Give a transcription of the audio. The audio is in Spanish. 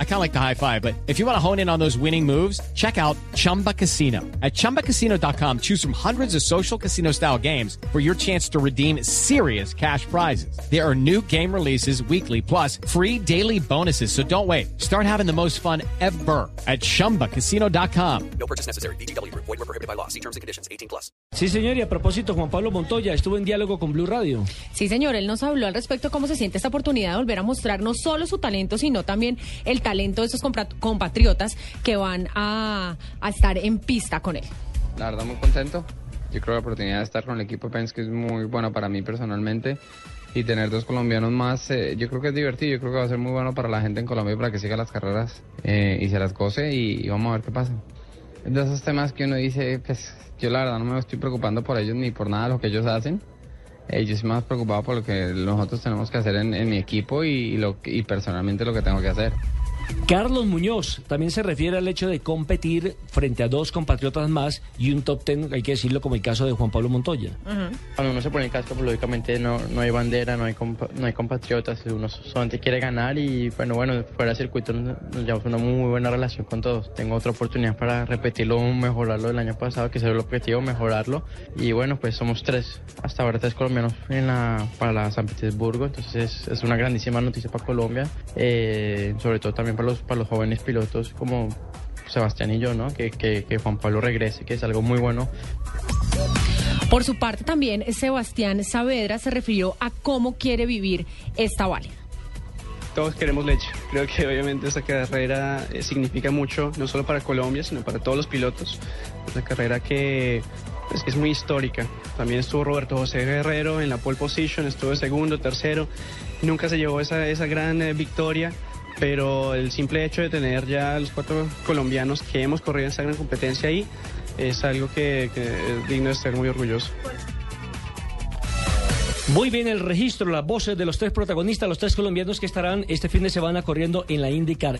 I kind of like the high five, but if you want to hone in on those winning moves, check out Chumba Casino. At ChumbaCasino.com, choose from hundreds of social casino style games for your chance to redeem serious cash prizes. There are new game releases weekly, plus free daily bonuses. So don't wait. Start having the most fun ever at ChumbaCasino.com. No purchase necessary. BGW. Void were prohibited by law. See terms and conditions. 18 plus. Sí, señor, y a propósito, Juan Pablo Montoya estuvo en diálogo con Blue Radio. Sí, señor, él nos habló al respecto de cómo se siente esta oportunidad de volver a mostrar no solo su talento, sino también el talento de esos compra- compatriotas que van a, a estar en pista con él. La verdad muy contento. Yo creo que la oportunidad de estar con el equipo Penske es muy buena para mí personalmente y tener dos colombianos más, eh, yo creo que es divertido, yo creo que va a ser muy bueno para la gente en Colombia para que siga las carreras eh, y se las goce y, y vamos a ver qué pasa. De esos temas que uno dice, pues yo la verdad no me estoy preocupando por ellos ni por nada de lo que ellos hacen. Eh, yo estoy más preocupado por lo que nosotros tenemos que hacer en, en mi equipo y, y lo, y personalmente lo que tengo que hacer. Carlos Muñoz también se refiere al hecho de competir frente a dos compatriotas más y un top ten, hay que decirlo, como el caso de Juan Pablo Montoya. Cuando uno se pone el casco, pues lógicamente no, no hay bandera, no hay, compa- no hay compatriotas, uno solamente quiere ganar y bueno, bueno, fuera de circuito nos, nos llevamos una muy buena relación con todos. Tengo otra oportunidad para repetirlo, mejorarlo del año pasado, que ese era el objetivo, mejorarlo. Y bueno, pues somos tres, hasta ahora tres colombianos en la, para la San Petersburgo, entonces es, es una grandísima noticia para Colombia, eh, sobre todo también para los, para los jóvenes pilotos como Sebastián y yo, ¿no? Que, que, que Juan Pablo regrese, que es algo muy bueno Por su parte también Sebastián Saavedra se refirió a cómo quiere vivir esta válida. Todos queremos leche. Creo que obviamente esta carrera eh, significa mucho, no solo para Colombia, sino para todos los pilotos. Es una carrera que pues, es muy histórica. También estuvo Roberto José Guerrero en la pole position, estuvo de segundo, tercero. Nunca se llevó esa, esa gran eh, victoria, pero el simple hecho de tener ya los cuatro colombianos que hemos corrido en esa gran competencia ahí es algo que, que es digno de estar muy orgulloso. Muy bien el registro, las voces de los tres protagonistas, los tres colombianos que estarán este fin de semana corriendo en la IndyCar.